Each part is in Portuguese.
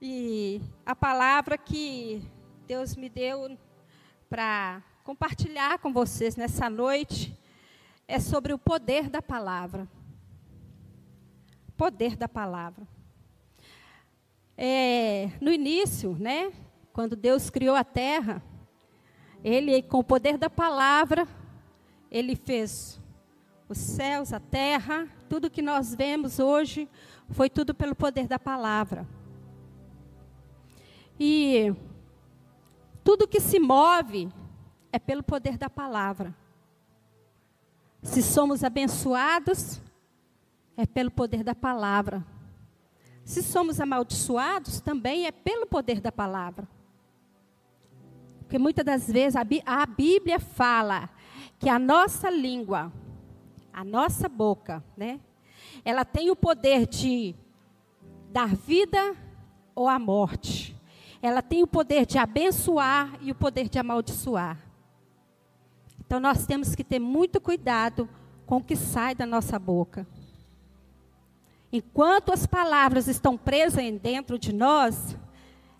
E a palavra que Deus me deu para compartilhar com vocês nessa noite é sobre o poder da palavra. Poder da palavra. É, no início, né, quando Deus criou a terra, Ele, com o poder da palavra, Ele fez os céus, a terra, tudo que nós vemos hoje foi tudo pelo poder da palavra. E tudo que se move é pelo poder da palavra. Se somos abençoados, é pelo poder da palavra. Se somos amaldiçoados, também é pelo poder da palavra. Porque muitas das vezes a, Bíblia fala que a nossa língua, a nossa boca, né? Ela tem o poder de dar vida ou a morte. Ela tem o poder de abençoar e o poder de amaldiçoar. Então nós temos que ter muito cuidado com o que sai da nossa boca. Enquanto as palavras estão presas dentro de nós,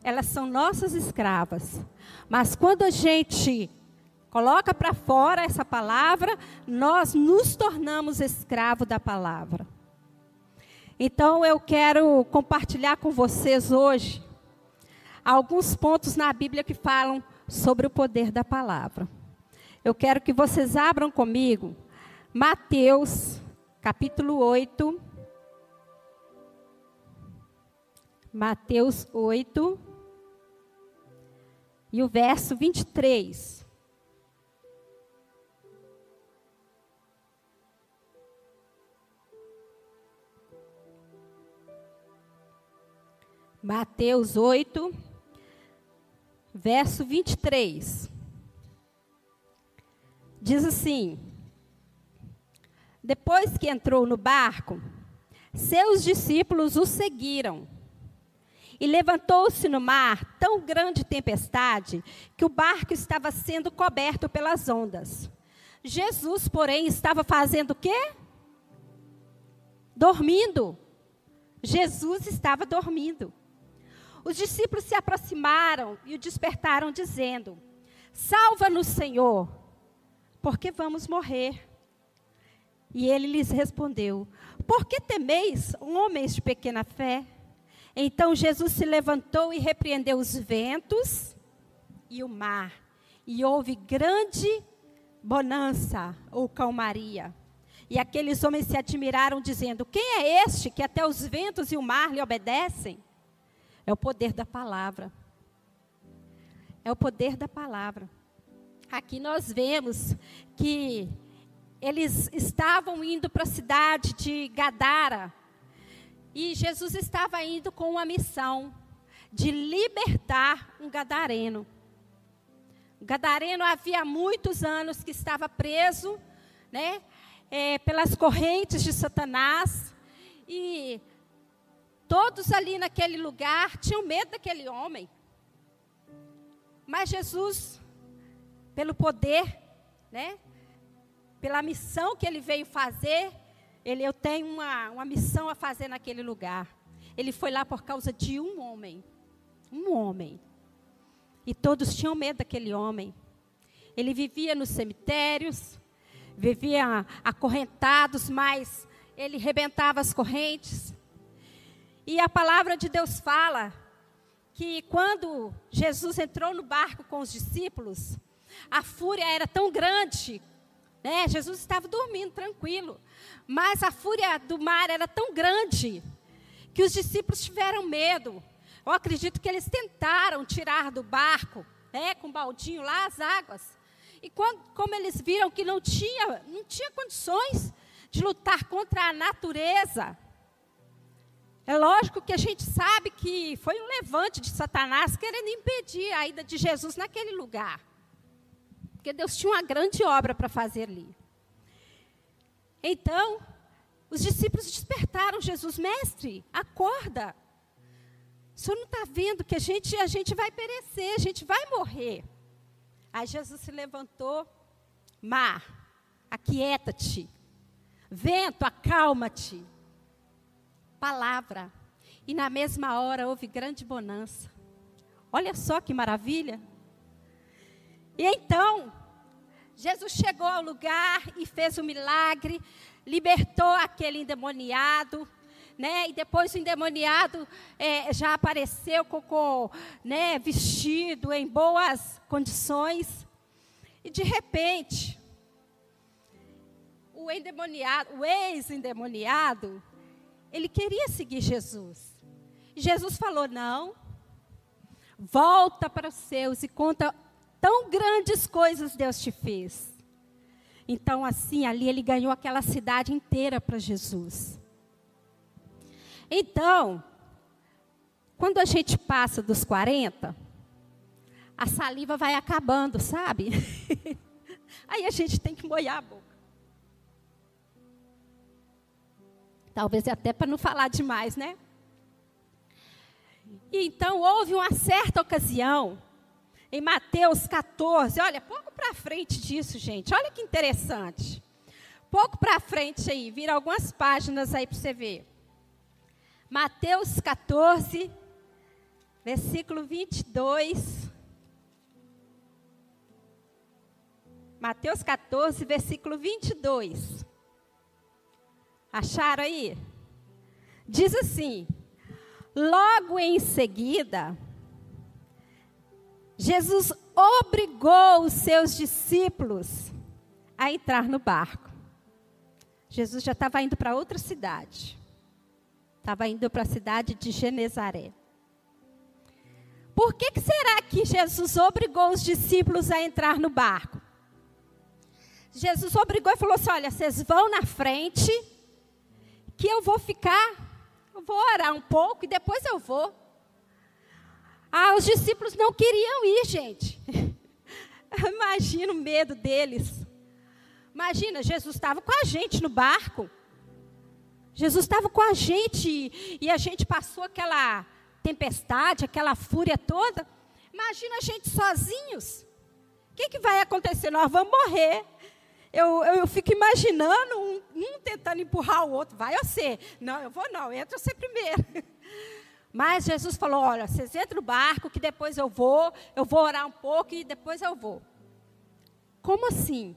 elas são nossas escravas. Mas quando a gente coloca para fora essa palavra, nós nos tornamos escravo da palavra. Então eu quero compartilhar com vocês hoje alguns pontos na Bíblia que falam sobre o poder da palavra. Eu quero que vocês abram comigo Mateus, capítulo 8. Mateus 8 e o verso 23. Mateus 8, verso 23 diz assim: Depois que entrou no barco, seus discípulos o seguiram. E levantou-se no mar tão grande tempestade que o barco estava sendo coberto pelas ondas. Jesus, porém, estava fazendo o quê? Dormindo. Jesus estava dormindo. Os discípulos se aproximaram e o despertaram, dizendo: Salva-nos, Senhor, porque vamos morrer. E ele lhes respondeu: Por que temeis, homens de pequena fé? Então Jesus se levantou e repreendeu os ventos e o mar, e houve grande bonança ou calmaria. E aqueles homens se admiraram, dizendo: Quem é este que até os ventos e o mar lhe obedecem? É o poder da palavra. É o poder da palavra. Aqui nós vemos que eles estavam indo para a cidade de Gadara. E Jesus estava indo com uma missão de libertar um gadareno. O gadareno havia muitos anos que estava preso, né, é, pelas correntes de Satanás. E todos ali naquele lugar tinham medo daquele homem. Mas Jesus pelo poder, né? Pela missão que ele veio fazer, ele, eu tenho uma, uma missão a fazer naquele lugar. Ele foi lá por causa de um homem. Um homem. E todos tinham medo daquele homem. Ele vivia nos cemitérios, vivia acorrentados, mas ele rebentava as correntes. E a palavra de Deus fala que quando Jesus entrou no barco com os discípulos, a fúria era tão grande, né? Jesus estava dormindo tranquilo, mas a fúria do mar era tão grande que os discípulos tiveram medo. Eu acredito que eles tentaram tirar do barco, né, com um baldinho lá as águas. E quando, como eles viram que não tinha, não tinha condições de lutar contra a natureza, é lógico que a gente sabe que foi um levante de Satanás querendo impedir a ida de Jesus naquele lugar. Porque Deus tinha uma grande obra para fazer ali. Então, os discípulos despertaram Jesus, mestre, acorda. O senhor não está vendo que a gente, a gente vai perecer, a gente vai morrer. Aí Jesus se levantou, mar, aquieta-te. Vento, acalma-te. Palavra. E na mesma hora houve grande bonança. Olha só que maravilha. E então, Jesus chegou ao lugar e fez o um milagre, libertou aquele endemoniado, né? E depois o endemoniado é, já apareceu com, com né, vestido em boas condições. E de repente, o endemoniado, o ex-endemoniado, ele queria seguir Jesus. Jesus falou: não, volta para os seus e conta tão grandes coisas Deus te fez. Então, assim, ali ele ganhou aquela cidade inteira para Jesus. Então, quando a gente passa dos 40, a saliva vai acabando, sabe? Aí a gente tem que molhar a boca. Talvez até para não falar demais, né? E então houve uma certa ocasião, em Mateus 14, olha, pouco para frente disso, gente, olha que interessante. Pouco para frente aí, vira algumas páginas aí para você ver. Mateus 14, versículo 22. Mateus 14, versículo 22. Acharam aí? Diz assim: Logo em seguida, Jesus obrigou os seus discípulos a entrar no barco. Jesus já estava indo para outra cidade. Estava indo para a cidade de Genezaré. Por que, que será que Jesus obrigou os discípulos a entrar no barco? Jesus obrigou e falou assim: olha, vocês vão na frente que eu vou ficar, eu vou orar um pouco e depois eu vou. Ah, os discípulos não queriam ir, gente. Imagina o medo deles. Imagina, Jesus estava com a gente no barco. Jesus estava com a gente e a gente passou aquela tempestade, aquela fúria toda. Imagina a gente sozinhos. O que, que vai acontecer? Nós vamos morrer eu, eu, eu fico imaginando um, um, tentando empurrar o outro. Vai você. Não, eu vou não, entra você primeiro. Mas Jesus falou: olha, vocês entram no barco, que depois eu vou, eu vou orar um pouco e depois eu vou. Como assim?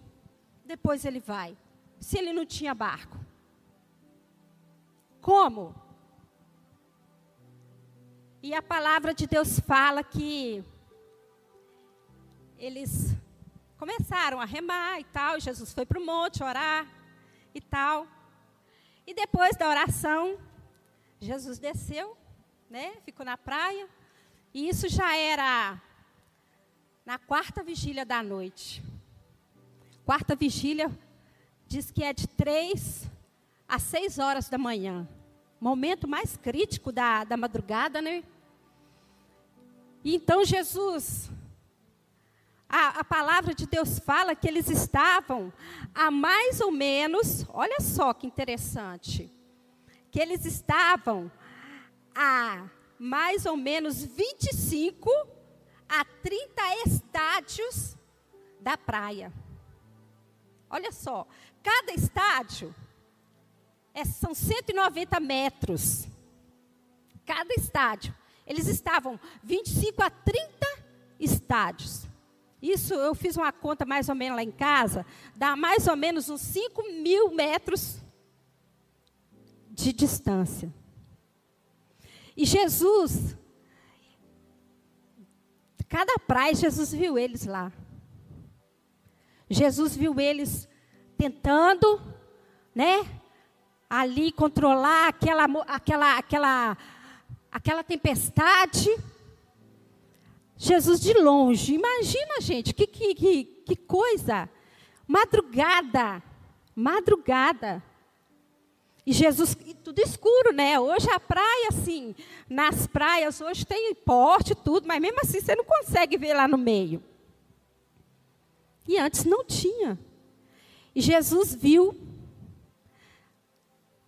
Depois ele vai. Se ele não tinha barco. Como? E a palavra de Deus fala que eles começaram a remar e tal. E Jesus foi para o monte orar e tal. E depois da oração, Jesus desceu, né? Ficou na praia. E isso já era na quarta vigília da noite. Quarta vigília diz que é de três às seis horas da manhã. Momento mais crítico da, da madrugada, né? E então Jesus a, a, palavra de Deus fala que eles estavam a mais ou menos, olha só que interessante, que eles estavam a mais ou menos 25 a 30 estádios da praia. Olha só, cada estádio é, são 190 metros. Cada estádio. Eles estavam 25 a 30 estádios. Isso eu fiz uma conta mais ou menos lá em casa, dá mais ou menos uns 5 mil metros de distância. E Jesus, cada praia, Jesus viu eles lá. Jesus viu eles tentando, né, ali controlar aquela, aquela, aquela, aquela tempestade. Jesus de longe. Imagina, gente, que, que, que, que coisa. Madrugada. Madrugada. E Jesus, e tudo escuro, né? Hoje a praia, assim, nas praias, hoje tem porte, tudo, mas mesmo assim você não consegue ver lá no meio. E antes não tinha. E Jesus viu,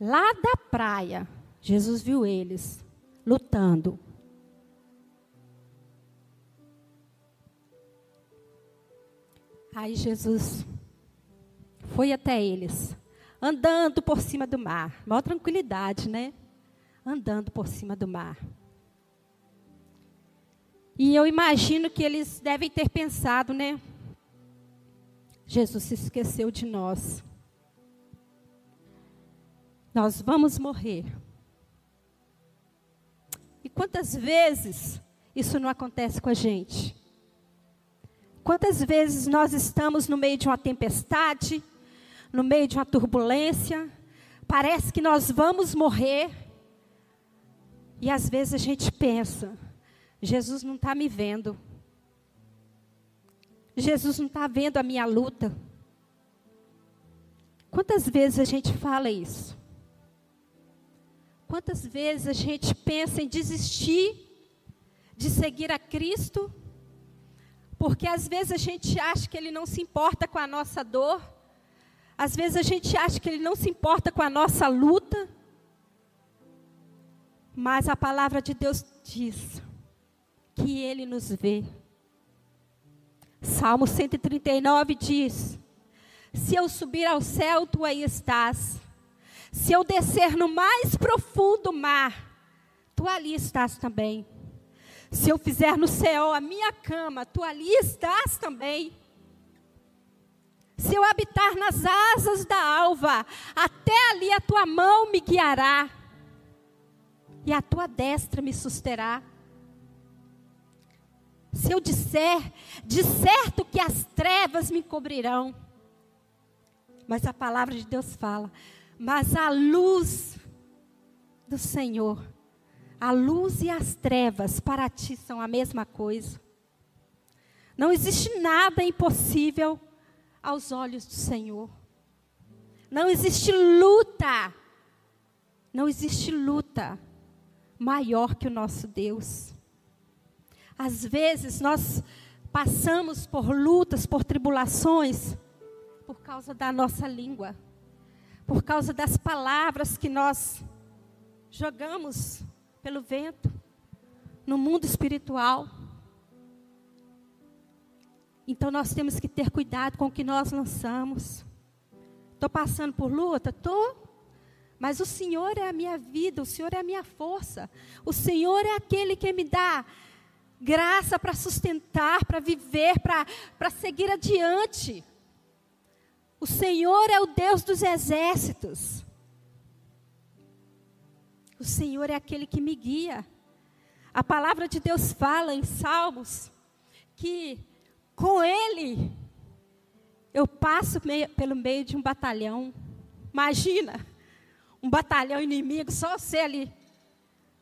lá da praia, Jesus viu eles lutando. Aí Jesus foi até eles, andando por cima do mar, maior tranquilidade, né? andando por cima do mar. E eu imagino que eles devem ter pensado, né? Jesus se esqueceu de nós. Nós vamos morrer. E quantas vezes isso não acontece com a gente? Quantas vezes nós estamos no meio de uma tempestade, no meio de uma turbulência, parece que nós vamos morrer, e às vezes a gente pensa: Jesus não está me vendo, Jesus não está vendo a minha luta. Quantas vezes a gente fala isso? Quantas vezes a gente pensa em desistir de seguir a Cristo, porque às vezes a gente acha que Ele não se importa com a nossa dor, às vezes a gente acha que Ele não se importa com a nossa luta, mas a palavra de Deus diz que Ele nos vê. Salmo 139 diz: Se eu subir ao céu, tu aí estás. Se eu descer no mais profundo mar, tu ali estás também. Se eu fizer no céu a minha cama, tu ali estás também. Se eu habitar nas asas da alva, até ali a tua mão me guiará, e a tua destra me susterá. Se eu disser, de certo que as trevas me cobrirão. Mas a palavra de Deus fala: mas a luz do Senhor, a luz e as trevas para ti são a mesma coisa. Não existe nada impossível aos olhos do Senhor. Não existe luta. Não existe luta maior que o nosso Deus. Às vezes nós passamos por lutas, por tribulações, por causa da nossa língua por causa das palavras que nós jogamos pelo vento no mundo espiritual. Então nós temos que ter cuidado com o que nós lançamos. Estou passando por luta? Estou. Mas o Senhor é a minha vida, o Senhor é a minha força. O Senhor é aquele que me dá graça para sustentar, para viver, para seguir adiante. O Senhor é o Deus dos exércitos. O Senhor é aquele que me guia. A palavra de Deus fala em Salmos que com Ele eu passo meio, pelo meio de um batalhão. Imagina, um batalhão inimigo, só você ali.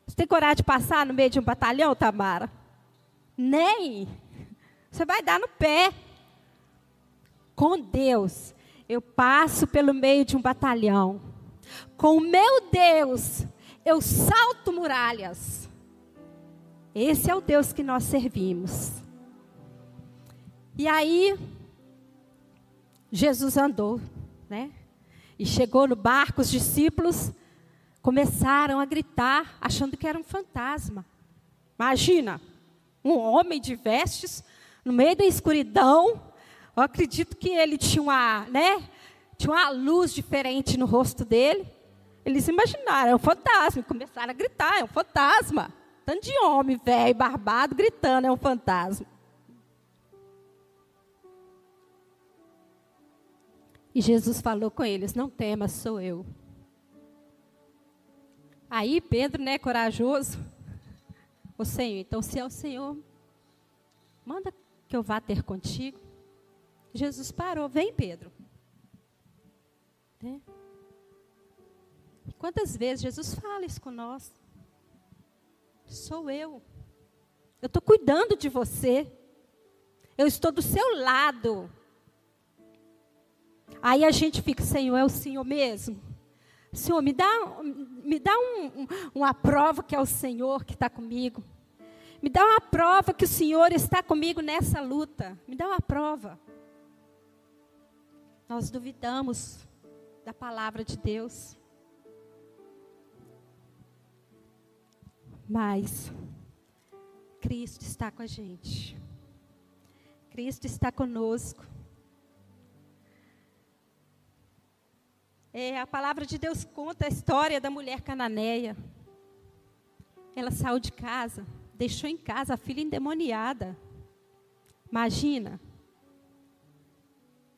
Você tem coragem de passar no meio de um batalhão, Tamara? Nem. Você vai dar no pé. Com Deus, eu passo pelo meio de um batalhão. Com o meu Deus, eu salto muralhas. Esse é o Deus que nós servimos. E aí, Jesus andou, né? E chegou no barco, os discípulos começaram a gritar, achando que era um fantasma. Imagina, um homem de vestes, no meio da escuridão, eu acredito que ele tinha uma, né? Tinha uma luz diferente no rosto dele. Eles imaginaram, é um fantasma. Começaram a gritar, é um fantasma. Tanto de homem velho, barbado, gritando, é um fantasma. E Jesus falou com eles: Não temas, sou eu. Aí Pedro, né, corajoso, o Senhor, então se é o Senhor, manda que eu vá ter contigo. Jesus parou, vem Pedro. Né? Quantas vezes Jesus fala isso com nós? Sou eu. Eu estou cuidando de você. Eu estou do seu lado. Aí a gente fica, Senhor, é o Senhor mesmo? Senhor, me dá, me dá um, um, uma prova que é o Senhor que está comigo. Me dá uma prova que o Senhor está comigo nessa luta. Me dá uma prova. Nós duvidamos da palavra de Deus. Mas Cristo está com a gente. Cristo está conosco. É, a palavra de Deus conta a história da mulher cananeia. ela saiu de casa, deixou em casa a filha endemoniada. Imagina.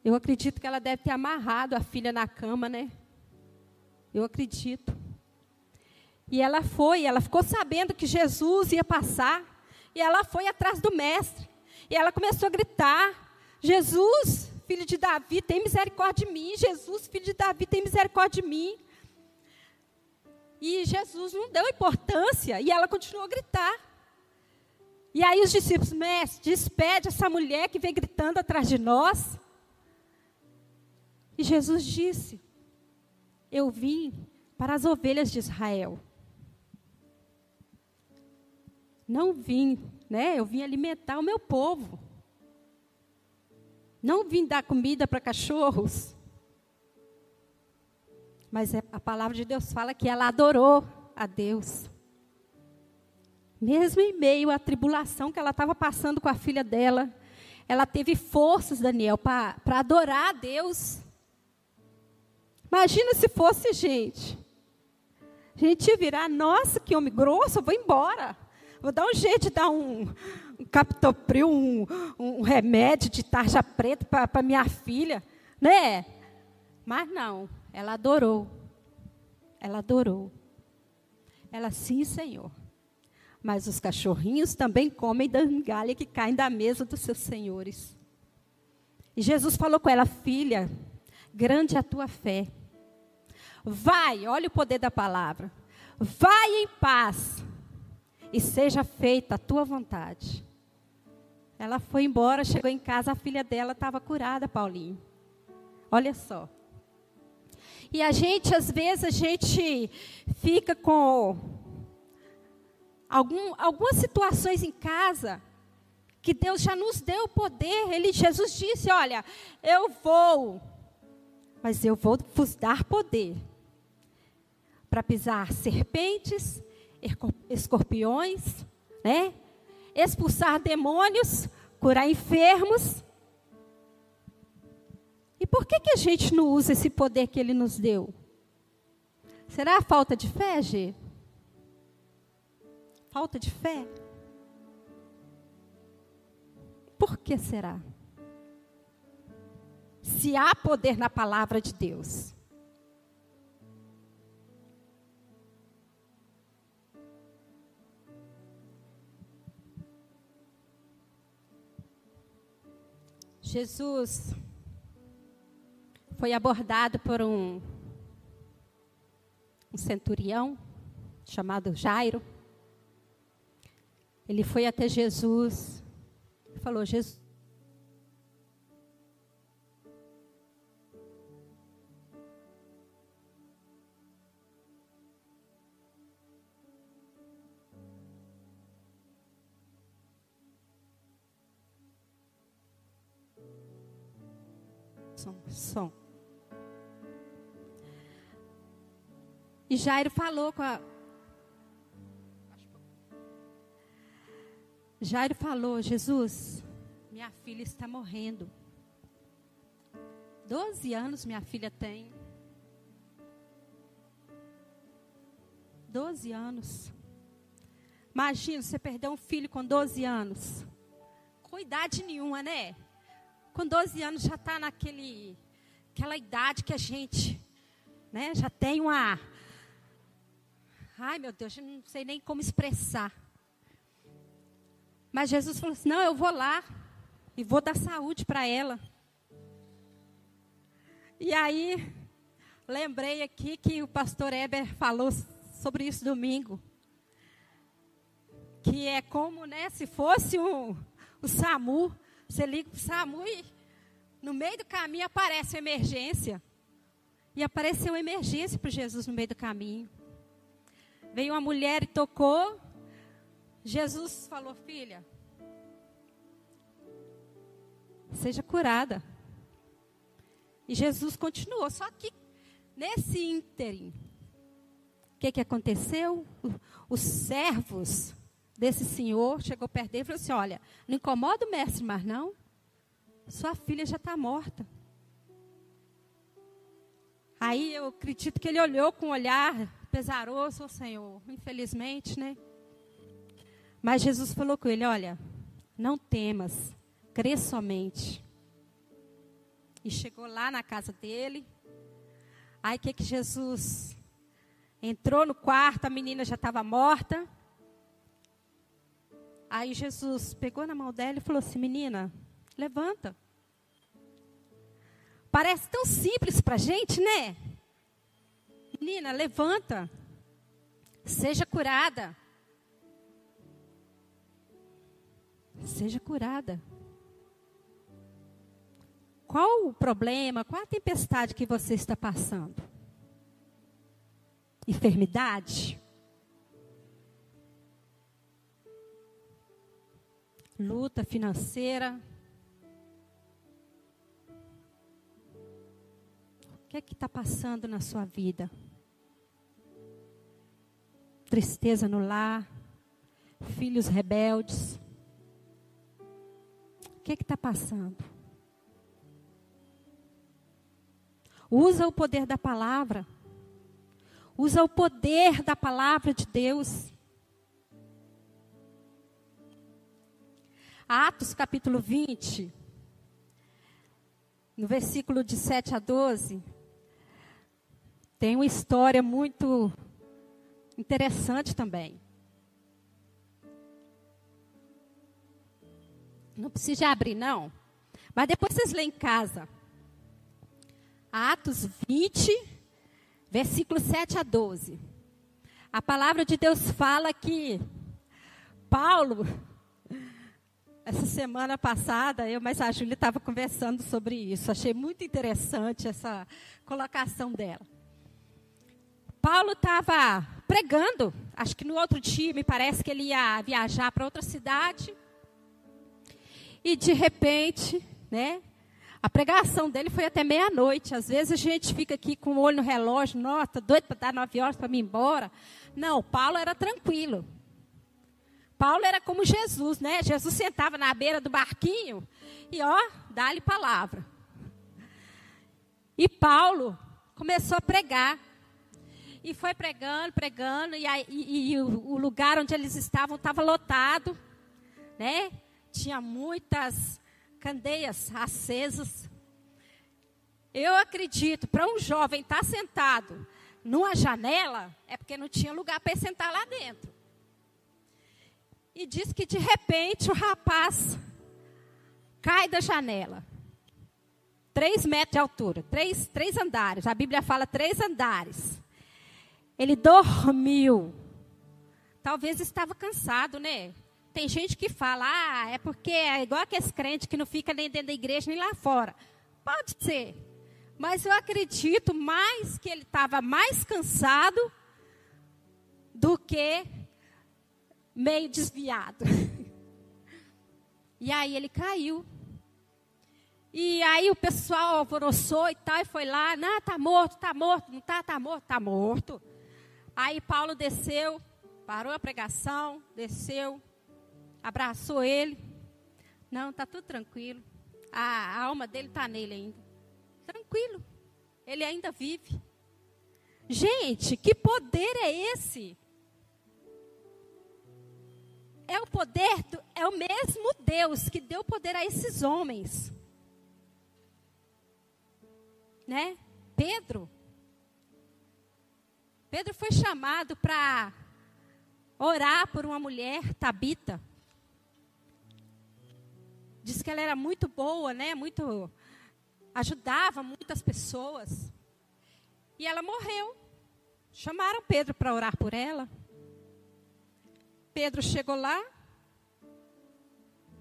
Eu acredito que ela deve ter amarrado a filha na cama, né? Eu acredito. E ela foi, ela ficou sabendo que Jesus ia passar, e ela foi atrás do mestre. E ela começou a gritar: Jesus, filho de Davi, tem misericórdia de mim. Jesus, filho de Davi, tem misericórdia de mim. E Jesus não deu importância, e ela continuou a gritar. E aí os discípulos, mestre, despede essa mulher que vem gritando atrás de nós. E Jesus disse: Eu vim para as ovelhas de Israel. Não vim, né? Eu vim alimentar o meu povo. Não vim dar comida para cachorros. Mas é, a palavra de Deus fala que ela adorou a Deus. Mesmo em meio à tribulação que ela estava passando com a filha dela, ela teve forças, Daniel, para adorar a Deus. Imagina se fosse gente. A gente ia virar, nossa, que homem grosso, eu vou embora. Vou dar um jeito de dar um, um captopril, um, um remédio de tarja preta para minha filha. Né? Mas não, ela adorou. Ela adorou. Ela, sim, Senhor. Mas os cachorrinhos também comem da migalha que caem da mesa dos seus senhores. E Jesus falou com ela, filha, grande é a tua fé. Vai, olha o poder da palavra. Vai em paz e seja feita a tua vontade. Ela foi embora, chegou em casa, a filha dela estava curada, Paulinho. Olha só. E a gente, às vezes, a gente fica com algum, algumas situações em casa que Deus já nos deu o poder. Ele, Jesus disse: Olha, eu vou, mas eu vou vos dar poder para pisar serpentes, escorpiões, né? expulsar demônios, curar enfermos. E por que, que a gente não usa esse poder que ele nos deu? Será a falta de fé, Gê? Falta de fé? Por que será? Se há poder na palavra de Deus. Jesus foi abordado por um, um centurião chamado Jairo. Ele foi até Jesus e falou: Jesus. Som, som. E Jairo falou com a, Jairo falou: Jesus, minha filha está morrendo. Doze anos minha filha tem. Doze anos. Imagina você perder um filho com 12 anos. Com idade nenhuma, né? Com 12 anos já está naquele aquela idade que a gente né, já tem uma. Ai meu Deus, eu não sei nem como expressar. Mas Jesus falou assim: não, eu vou lá e vou dar saúde para ela. E aí, lembrei aqui que o pastor Eber falou sobre isso domingo. Que é como, né, se fosse o, o SAMU, você liga para o SAMU e no meio do caminho aparece uma emergência. E apareceu uma emergência para Jesus no meio do caminho. Veio uma mulher e tocou, Jesus falou, filha, seja curada. E Jesus continuou. Só que nesse ínterim, o que, que aconteceu? Os servos desse senhor chegou perto dele e falou assim: Olha, não incomoda o mestre mais não. Sua filha já está morta. Aí eu acredito que ele olhou com um olhar pesaroso, Senhor, infelizmente, né? Mas Jesus falou com ele: Olha, não temas, crê somente. E chegou lá na casa dele. Aí que, que Jesus entrou no quarto, a menina já estava morta. Aí Jesus pegou na mão dela e falou assim: Menina, levanta. Parece tão simples para a gente, né? Menina, levanta. Seja curada. Seja curada. Qual o problema, qual a tempestade que você está passando? Enfermidade? Luta financeira? O que é que está passando na sua vida? Tristeza no lar? Filhos rebeldes? O que é está passando? Usa o poder da palavra. Usa o poder da palavra de Deus. Atos capítulo 20, no versículo de 7 a 12, tem uma história muito interessante também. Não precisa abrir, não. Mas depois vocês lêem em casa. Atos 20, versículo 7 a 12. A palavra de Deus fala que Paulo, essa semana passada, eu mais a Júlia estava conversando sobre isso. Achei muito interessante essa colocação dela. Paulo estava pregando, acho que no outro dia, me parece que ele ia viajar para outra cidade. E de repente, né? A pregação dele foi até meia-noite. Às vezes a gente fica aqui com o olho no relógio, nota, doido para dar nove horas para me ir embora. Não, Paulo era tranquilo. Paulo era como Jesus, né? Jesus sentava na beira do barquinho e, ó, dá-lhe palavra. E Paulo começou a pregar. E foi pregando, pregando, e, aí, e, e o, o lugar onde eles estavam estava lotado, né? tinha muitas candeias acesas. Eu acredito, para um jovem estar tá sentado numa janela, é porque não tinha lugar para sentar lá dentro. E diz que de repente o rapaz cai da janela. Três metros de altura, três, três andares. A Bíblia fala três andares. Ele dormiu. Talvez estava cansado, né? Tem gente que fala, ah, é porque é igual aqueles crentes que não fica nem dentro da igreja nem lá fora. Pode ser. Mas eu acredito mais que ele estava mais cansado do que meio desviado. e aí ele caiu. E aí o pessoal alvoroçou e tal, e foi lá, não, tá morto, tá morto, não tá, tá morto, tá morto. Aí Paulo desceu, parou a pregação, desceu, abraçou ele. Não, está tudo tranquilo. A, a alma dele está nele ainda. Tranquilo. Ele ainda vive. Gente, que poder é esse? É o poder, do, é o mesmo Deus que deu poder a esses homens. Né? Pedro. Pedro foi chamado para orar por uma mulher, Tabita. Diz que ela era muito boa, né? Muito ajudava muitas pessoas. E ela morreu. Chamaram Pedro para orar por ela. Pedro chegou lá,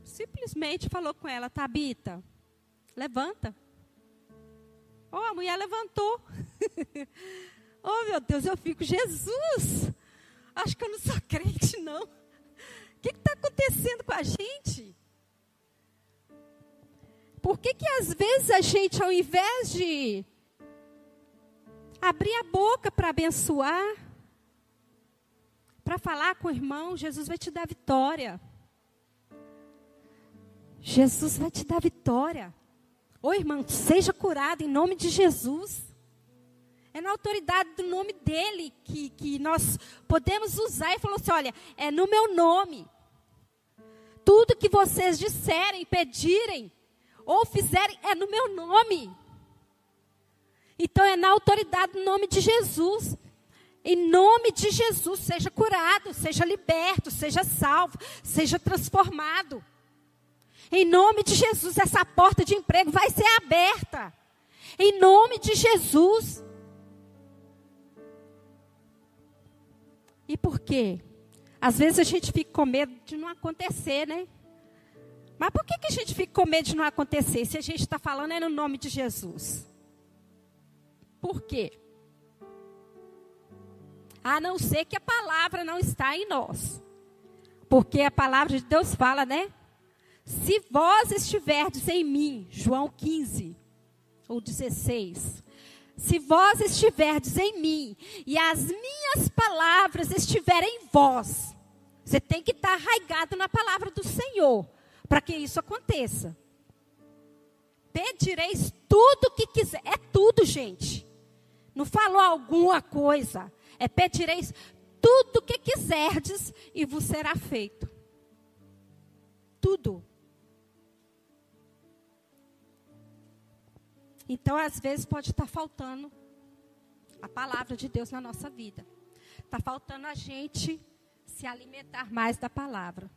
simplesmente falou com ela: Tabita, levanta. Oh, a mulher levantou. oh, meu Deus, eu fico, Jesus, acho que eu não sou crente, não. O que está acontecendo com a gente? Por que, que às vezes a gente, ao invés de abrir a boca para abençoar, para falar com o irmão, Jesus vai te dar vitória. Jesus vai te dar vitória. Ô irmão, seja curado em nome de Jesus. É na autoridade do nome dele que, que nós podemos usar. E falou assim: olha, é no meu nome. tudo que vocês disserem, pedirem ou fizerem é no meu nome. Então é na autoridade do nome de Jesus. Em nome de Jesus, seja curado, seja liberto, seja salvo, seja transformado. Em nome de Jesus, essa porta de emprego vai ser aberta. Em nome de Jesus. E por quê? Às vezes a gente fica com medo de não acontecer, né? Mas por que, que a gente fica com medo de não acontecer se a gente está falando é no nome de Jesus? Por quê? A não ser que a palavra não está em nós. Porque a palavra de Deus fala, né? Se vós estiverdes em mim, João 15 ou 16. Se vós estiverdes em mim e as minhas palavras estiverem em vós, você tem que estar arraigado na palavra do Senhor para que isso aconteça. Pedireis tudo o que quiser, é tudo, gente. Não falou alguma coisa. É pedireis tudo o que quiserdes e vos será feito. Tudo. Então, às vezes, pode estar faltando a palavra de Deus na nossa vida. Está faltando a gente se alimentar mais da palavra.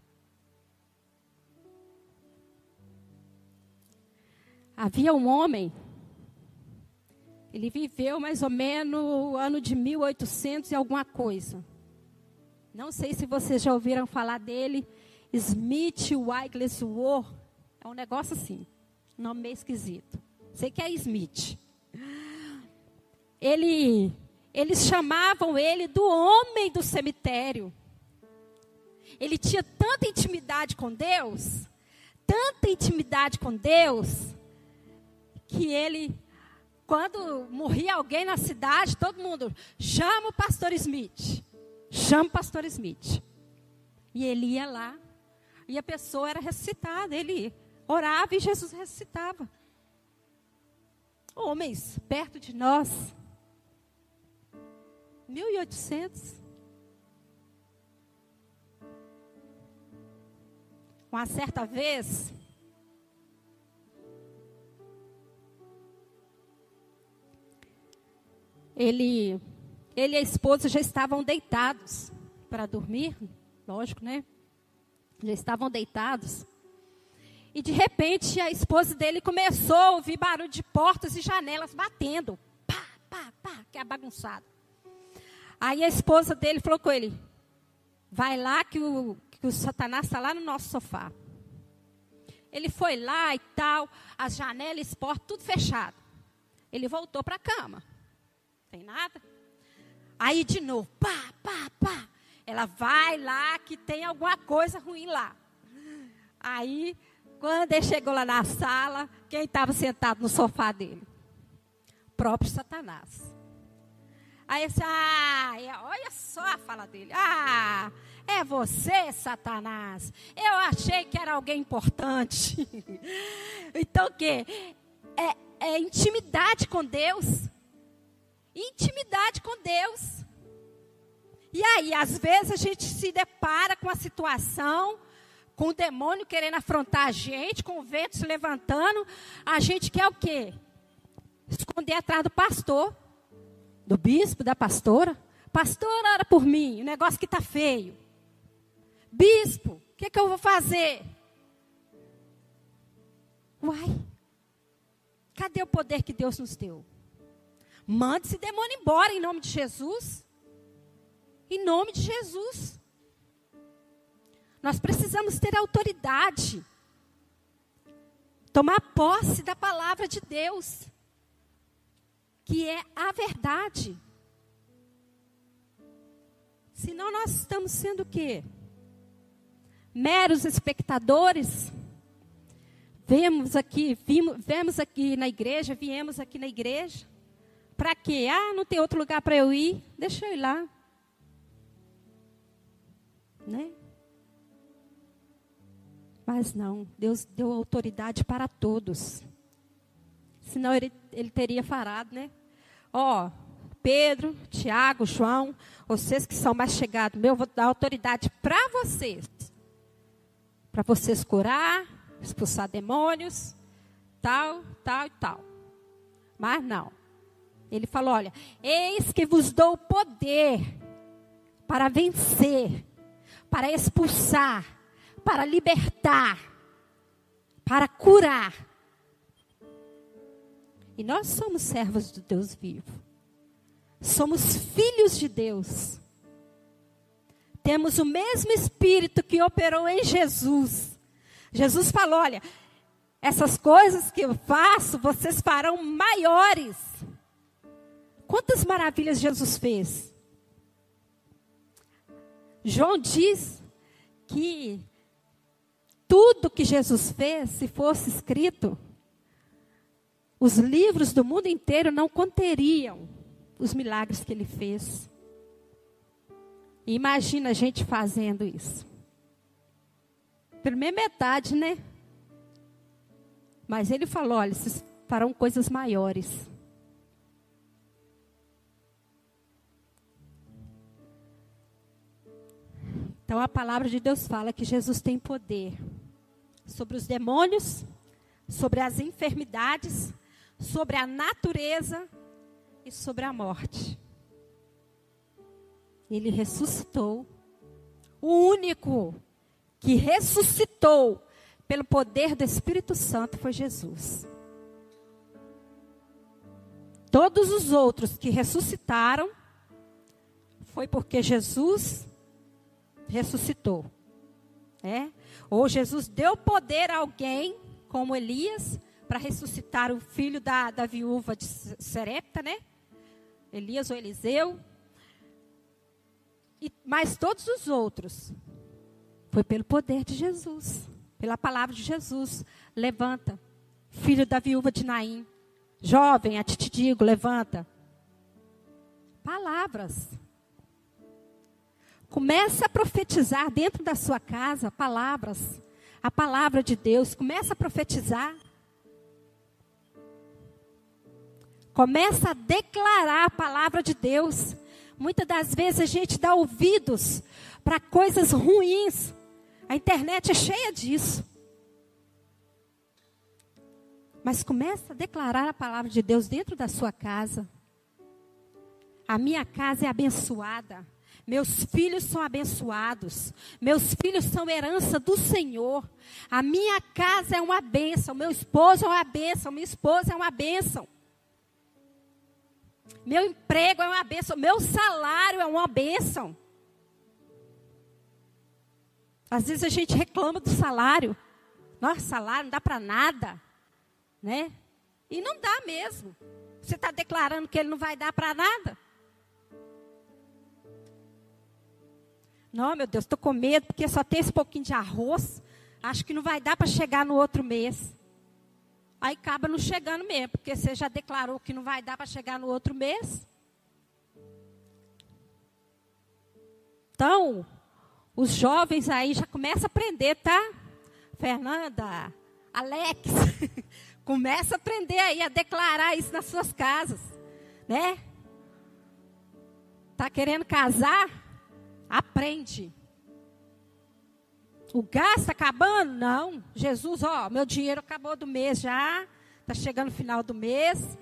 Havia um homem, ele viveu mais ou menos o ano de 1800 e alguma coisa. Não sei se vocês já ouviram falar dele, Smith Wigglesworth. É um negócio assim, nome meio esquisito. Sei que é Smith. Ele, eles chamavam ele do homem do cemitério. Ele tinha tanta intimidade com Deus, tanta intimidade com Deus, que ele, quando morria alguém na cidade, todo mundo chama o pastor Smith. Chama o pastor Smith. E ele ia lá, e a pessoa era ressuscitada. Ele orava e Jesus ressuscitava homens perto de nós. 1800. Uma certa vez, ele, ele e a esposa já estavam deitados para dormir, lógico, né? Já estavam deitados. E de repente a esposa dele começou a ouvir barulho de portas e janelas batendo. Pá, pá, pá, que é bagunçado. Aí a esposa dele falou com ele: Vai lá que o, que o Satanás está lá no nosso sofá. Ele foi lá e tal, as janelas, portas, tudo fechado. Ele voltou para a cama. Tem nada? Aí de novo, pá, pá, pá. Ela vai lá que tem alguma coisa ruim lá. Aí quando ele chegou lá na sala, quem estava sentado no sofá dele? O próprio Satanás. Aí disse, ah, olha só a fala dele. Ah, é você, Satanás. Eu achei que era alguém importante. então o quê? É, é intimidade com Deus. Intimidade com Deus. E aí, às vezes, a gente se depara com a situação com o demônio querendo afrontar a gente, com o vento se levantando, a gente quer o quê? Esconder atrás do pastor, do bispo, da pastora. Pastor, ora por mim, o negócio que está feio. Bispo, o que, que eu vou fazer? Uai, cadê o poder que Deus nos deu? Mande esse demônio embora em nome de Jesus. Em nome de Jesus. Nós precisamos ter autoridade. Tomar posse da palavra de Deus, que é a verdade. Senão nós estamos sendo o quê? Meros espectadores. Vemos aqui, vimos, vemos aqui na igreja, viemos aqui na igreja. Para quê? Ah, não tem outro lugar para eu ir? Deixa eu ir lá. Né? Mas não, Deus deu autoridade para todos. Senão ele, ele teria falado, né? Ó, Pedro, Tiago, João, vocês que são mais chegados, meu, vou dar autoridade para vocês. para vocês curar, expulsar demônios, tal, tal e tal. Mas não. Ele falou: olha, eis que vos dou poder para vencer, para expulsar, para libertar, para curar. E nós somos servos do Deus vivo. Somos filhos de Deus. Temos o mesmo Espírito que operou em Jesus. Jesus falou: olha, essas coisas que eu faço, vocês farão maiores. Quantas maravilhas Jesus fez? João diz que tudo que Jesus fez, se fosse escrito, os livros do mundo inteiro não conteriam os milagres que ele fez. Imagina a gente fazendo isso. Primeira metade, né? Mas ele falou: olha, vocês farão coisas maiores. Então a palavra de Deus fala que Jesus tem poder sobre os demônios, sobre as enfermidades, sobre a natureza e sobre a morte. Ele ressuscitou. O único que ressuscitou pelo poder do Espírito Santo foi Jesus. Todos os outros que ressuscitaram foi porque Jesus ressuscitou. É? Ou Jesus deu poder a alguém, como Elias, para ressuscitar o filho da, da viúva de Serepta, né? Elias ou Eliseu. E, mas todos os outros foi pelo poder de Jesus pela palavra de Jesus. Levanta, filho da viúva de Naim. Jovem, a ti te digo, levanta. Palavras. Começa a profetizar dentro da sua casa palavras. A palavra de Deus. Começa a profetizar. Começa a declarar a palavra de Deus. Muitas das vezes a gente dá ouvidos para coisas ruins a internet é cheia disso. Mas começa a declarar a palavra de Deus dentro da sua casa. A minha casa é abençoada. Meus filhos são abençoados. Meus filhos são herança do Senhor. A minha casa é uma bênção. Meu esposo é uma bênção. Minha esposa é uma bênção. Meu emprego é uma bênção. Meu salário é uma bênção. Às vezes a gente reclama do salário. Nossa, salário não dá para nada, né? E não dá mesmo. Você está declarando que ele não vai dar para nada? Não, meu Deus, estou com medo porque só tem esse pouquinho de arroz. Acho que não vai dar para chegar no outro mês. Aí acaba não chegando mesmo, porque você já declarou que não vai dar para chegar no outro mês. Então, os jovens aí já começam a aprender, tá? Fernanda, Alex, começa a aprender aí a declarar isso nas suas casas, né? Tá querendo casar? Aprende. O gás está acabando? Não. Jesus, ó, meu dinheiro acabou do mês já. Está chegando o final do mês.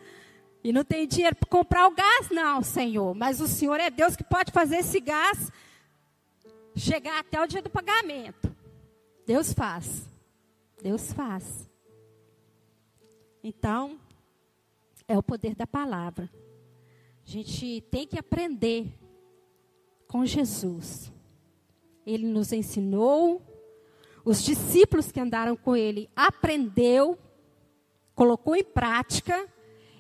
E não tem dinheiro para comprar o gás, não, Senhor. Mas o Senhor é Deus que pode fazer esse gás chegar até o dia do pagamento. Deus faz. Deus faz. Então, é o poder da palavra. A gente tem que aprender com Jesus. Ele nos ensinou, os discípulos que andaram com ele aprendeu, colocou em prática,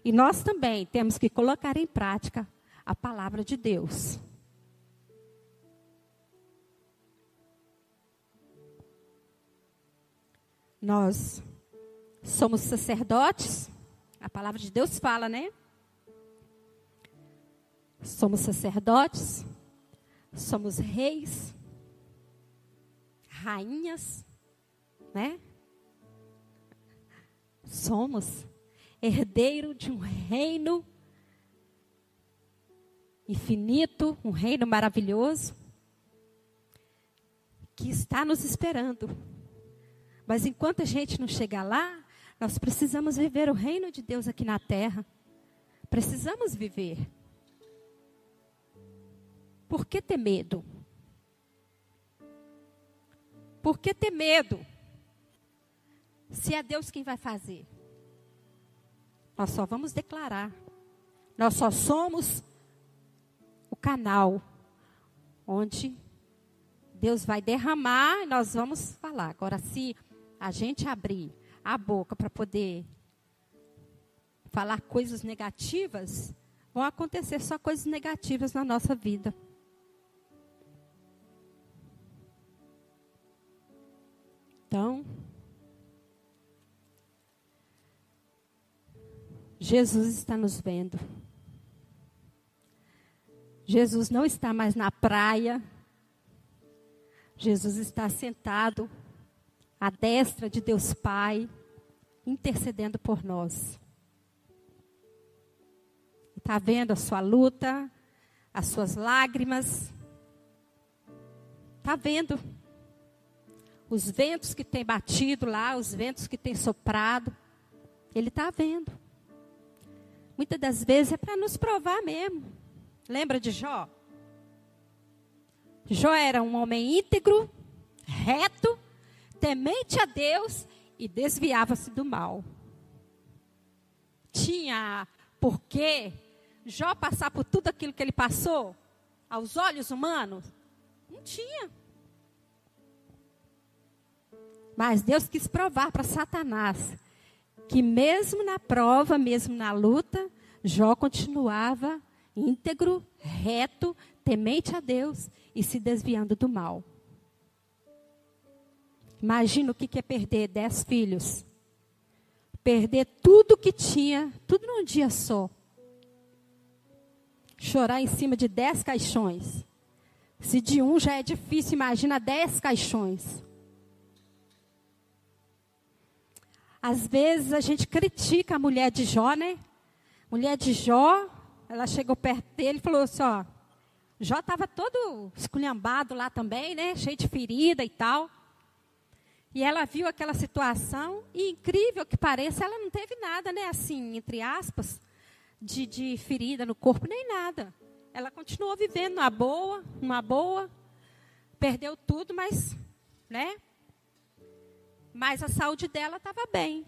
e nós também temos que colocar em prática a palavra de Deus. Nós somos sacerdotes, a palavra de Deus fala, né? Somos sacerdotes, somos reis, rainhas, né? Somos herdeiro de um reino infinito, um reino maravilhoso que está nos esperando Mas enquanto a gente não chegar lá, nós precisamos viver o reino de Deus aqui na terra. Precisamos viver. Por que ter medo? Por que ter medo? Se é Deus quem vai fazer. Nós só vamos declarar. Nós só somos o canal onde Deus vai derramar e nós vamos falar. Agora, se a gente abrir a boca para poder falar coisas negativas, vão acontecer só coisas negativas na nossa vida. Então, Jesus está nos vendo. Jesus não está mais na praia. Jesus está sentado à destra de Deus Pai, intercedendo por nós. Está vendo a sua luta, as suas lágrimas. Está vendo os ventos que tem batido lá, os ventos que tem soprado. Ele está vendo. Muitas das vezes é para nos provar mesmo. Lembra de Jó? Jó era um homem íntegro, reto, temente a Deus e desviava-se do mal. Tinha por que Jó passar por tudo aquilo que ele passou aos olhos humanos? Não tinha. Mas Deus quis provar para Satanás que mesmo na prova, mesmo na luta, Jó continuava íntegro, reto, temente a Deus e se desviando do mal. Imagina o que é perder dez filhos. Perder tudo que tinha, tudo num dia só. Chorar em cima de dez caixões. Se de um já é difícil, imagina dez caixões. Às vezes a gente critica a mulher de Jó, né? Mulher de Jó, ela chegou perto dele e falou assim: ó, Jó estava todo esculhambado lá também, né? Cheio de ferida e tal. E ela viu aquela situação e, incrível que pareça, ela não teve nada, né? Assim, entre aspas, de, de ferida no corpo, nem nada. Ela continuou vivendo uma boa, uma boa. Perdeu tudo, mas, né? Mas a saúde dela estava bem.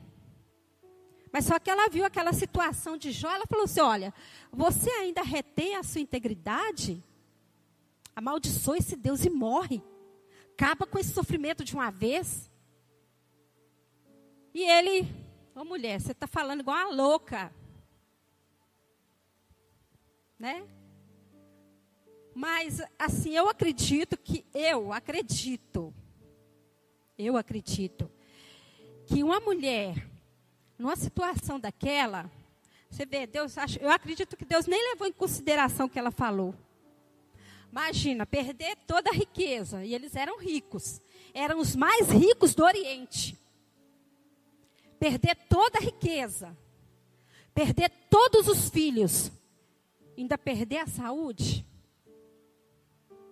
Mas só que ela viu aquela situação de Jó, ela falou assim: olha, você ainda retém a sua integridade? Amaldiçoa esse Deus e morre. Acaba com esse sofrimento de uma vez. E ele, ô oh, mulher, você está falando igual uma louca. Né? Mas, assim, eu acredito que, eu acredito, eu acredito, que uma mulher, numa situação daquela, você vê, Deus, eu acredito que Deus nem levou em consideração o que ela falou. Imagina, perder toda a riqueza, e eles eram ricos, eram os mais ricos do Oriente. Perder toda a riqueza, perder todos os filhos, ainda perder a saúde.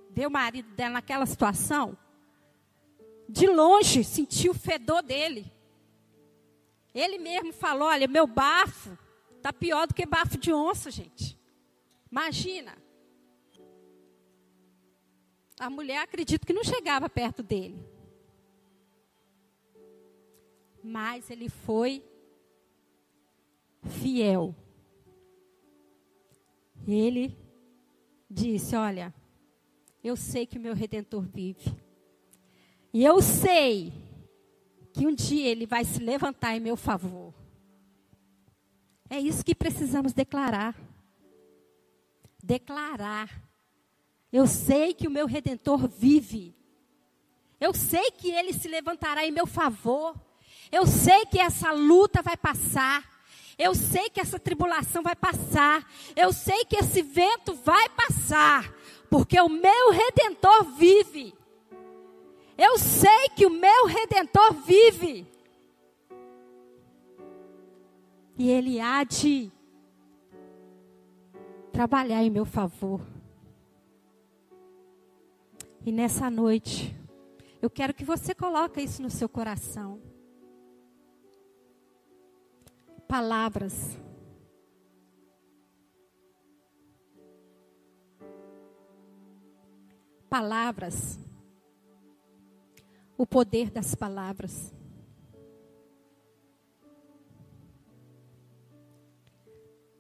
Ver o marido dela naquela situação, de longe sentiu o fedor dele. Ele mesmo falou: Olha, meu bafo está pior do que bafo de onça, gente. Imagina. A mulher acredito que não chegava perto dele. Mas ele foi fiel. Ele disse: Olha, eu sei que o meu redentor vive. E eu sei que um dia ele vai se levantar em meu favor. É isso que precisamos declarar. Declarar. Eu sei que o meu redentor vive. Eu sei que ele se levantará em meu favor. Eu sei que essa luta vai passar. Eu sei que essa tribulação vai passar. Eu sei que esse vento vai passar. Porque o meu redentor vive. Eu sei que o meu redentor vive. E ele há de trabalhar em meu favor. E nessa noite, Eu quero que você coloque isso no seu coração. Palavras. Palavras. O poder das palavras.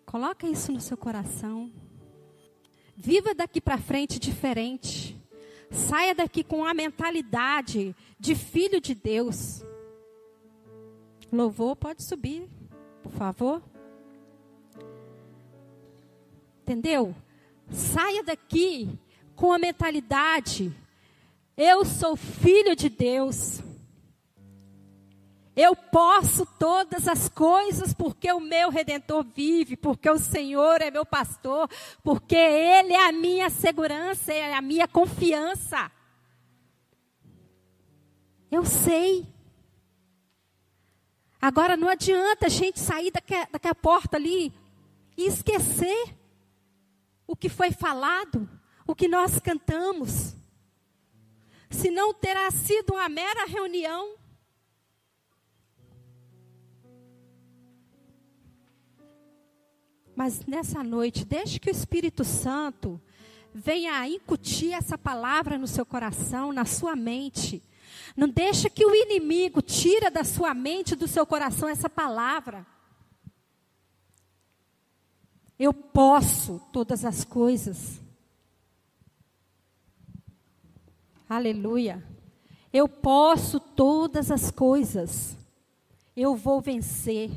Coloca isso no seu coração. Viva daqui para frente diferente. Saia daqui com a mentalidade de filho de Deus. Louvor pode subir, por favor. Entendeu? Saia daqui com a mentalidade: eu sou filho de Deus. Eu posso todas as coisas porque o meu redentor vive, porque o Senhor é meu pastor, porque Ele é a minha segurança, é a minha confiança. Eu sei. Agora não adianta a gente sair daquela porta ali e esquecer o que foi falado, o que nós cantamos. Senão terá sido uma mera reunião Mas nessa noite, deixe que o Espírito Santo venha incutir essa palavra no seu coração, na sua mente. Não deixe que o inimigo tira da sua mente, do seu coração essa palavra. Eu posso todas as coisas. Aleluia. Eu posso todas as coisas. Eu vou vencer.